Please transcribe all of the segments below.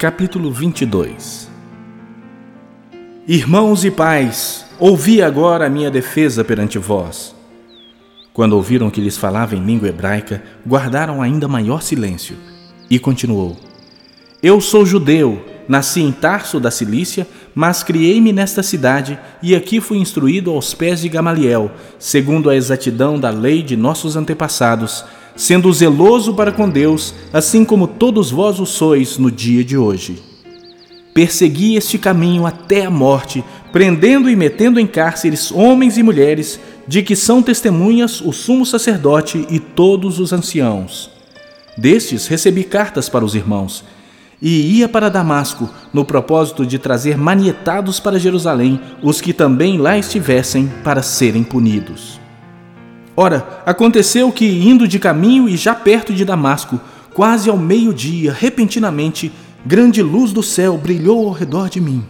Capítulo 22 Irmãos e pais, ouvi agora a minha defesa perante vós. Quando ouviram que lhes falava em língua hebraica, guardaram ainda maior silêncio. E continuou: Eu sou judeu, nasci em Tarso da Cilícia, mas criei-me nesta cidade e aqui fui instruído aos pés de Gamaliel, segundo a exatidão da lei de nossos antepassados, sendo zeloso para com Deus, assim como todos vós o sois no dia de hoje. Persegui este caminho até a morte, prendendo e metendo em cárceres homens e mulheres, de que são testemunhas o sumo sacerdote e todos os anciãos. Destes recebi cartas para os irmãos, e ia para Damasco, no propósito de trazer manietados para Jerusalém os que também lá estivessem para serem punidos. Ora, aconteceu que, indo de caminho e já perto de Damasco, quase ao meio-dia, repentinamente, grande luz do céu brilhou ao redor de mim.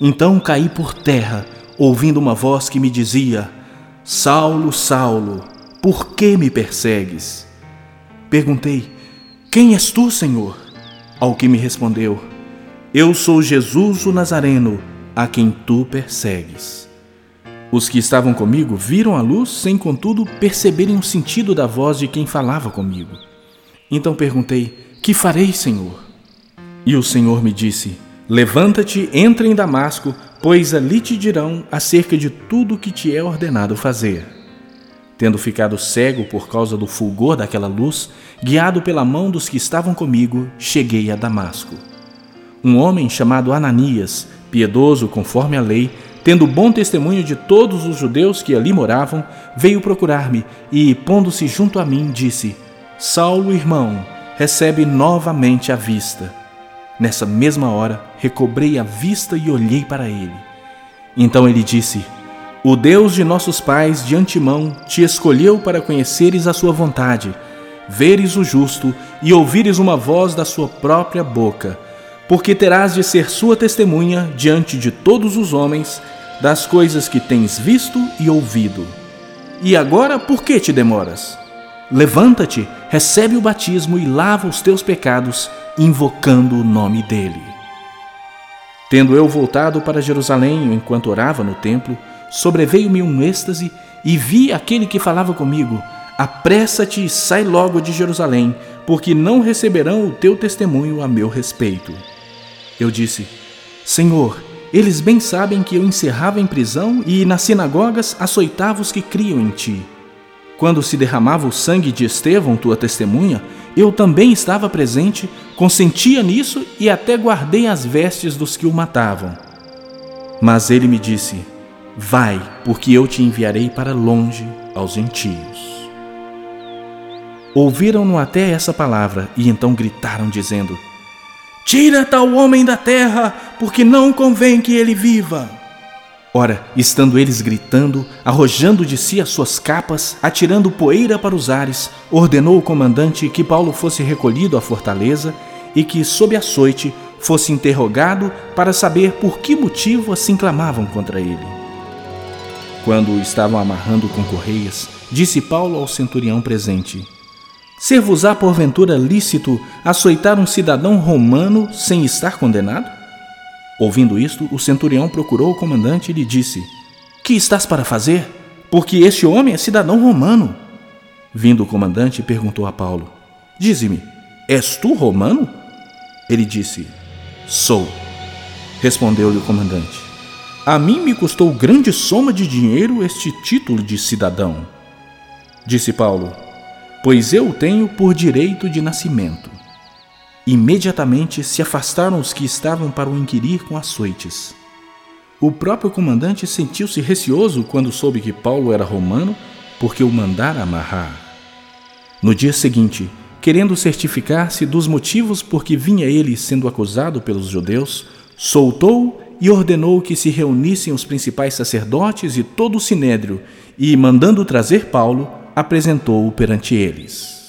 Então caí por terra, ouvindo uma voz que me dizia: Saulo, Saulo, por que me persegues? Perguntei: Quem és tu, Senhor? Ao que me respondeu: Eu sou Jesus o Nazareno, a quem tu persegues. Os que estavam comigo viram a luz sem, contudo, perceberem o sentido da voz de quem falava comigo. Então perguntei: Que farei, Senhor? E o Senhor me disse: Levanta-te, entra em Damasco, pois ali te dirão acerca de tudo o que te é ordenado fazer. Tendo ficado cego por causa do fulgor daquela luz, guiado pela mão dos que estavam comigo, cheguei a Damasco. Um homem chamado Ananias, piedoso conforme a lei, tendo bom testemunho de todos os judeus que ali moravam, veio procurar-me e, pondo-se junto a mim, disse: Saulo, irmão, recebe novamente a vista. Nessa mesma hora, recobrei a vista e olhei para ele. Então ele disse: o Deus de nossos pais de antemão te escolheu para conheceres a sua vontade, veres o justo e ouvires uma voz da sua própria boca, porque terás de ser sua testemunha diante de todos os homens das coisas que tens visto e ouvido. E agora por que te demoras? Levanta-te, recebe o batismo e lava os teus pecados, invocando o nome dele. Tendo eu voltado para Jerusalém enquanto orava no templo, sobreveio-me um êxtase e vi aquele que falava comigo: Apressa-te e sai logo de Jerusalém, porque não receberão o teu testemunho a meu respeito. Eu disse: Senhor, eles bem sabem que eu encerrava em prisão e nas sinagogas açoitava os que criam em ti. Quando se derramava o sangue de Estevão, tua testemunha, eu também estava presente, consentia nisso e até guardei as vestes dos que o matavam. Mas ele me disse: Vai, porque eu te enviarei para longe aos gentios. Ouviram-no até essa palavra e então gritaram, dizendo: Tira tal homem da terra, porque não convém que ele viva. Ora, estando eles gritando, arrojando de si as suas capas, atirando poeira para os ares, ordenou o comandante que Paulo fosse recolhido à fortaleza e que, sob açoite, fosse interrogado para saber por que motivo assim clamavam contra ele. Quando o estavam amarrando com correias, disse Paulo ao centurião presente: Ser-vos-á porventura lícito açoitar um cidadão romano sem estar condenado? Ouvindo isto, o centurião procurou o comandante e lhe disse: Que estás para fazer? Porque este homem é cidadão romano. Vindo o comandante, perguntou a Paulo: Dize-me, és tu romano? Ele disse: Sou. Respondeu-lhe o comandante: a mim me custou grande soma de dinheiro este título de cidadão. Disse Paulo, pois eu o tenho por direito de nascimento. Imediatamente se afastaram os que estavam para o inquirir com açoites. O próprio comandante sentiu-se receoso quando soube que Paulo era romano, porque o mandara amarrar. No dia seguinte, querendo certificar-se dos motivos por que vinha ele sendo acusado pelos judeus, soltou e ordenou que se reunissem os principais sacerdotes e todo o sinédrio, e, mandando trazer Paulo, apresentou-o perante eles.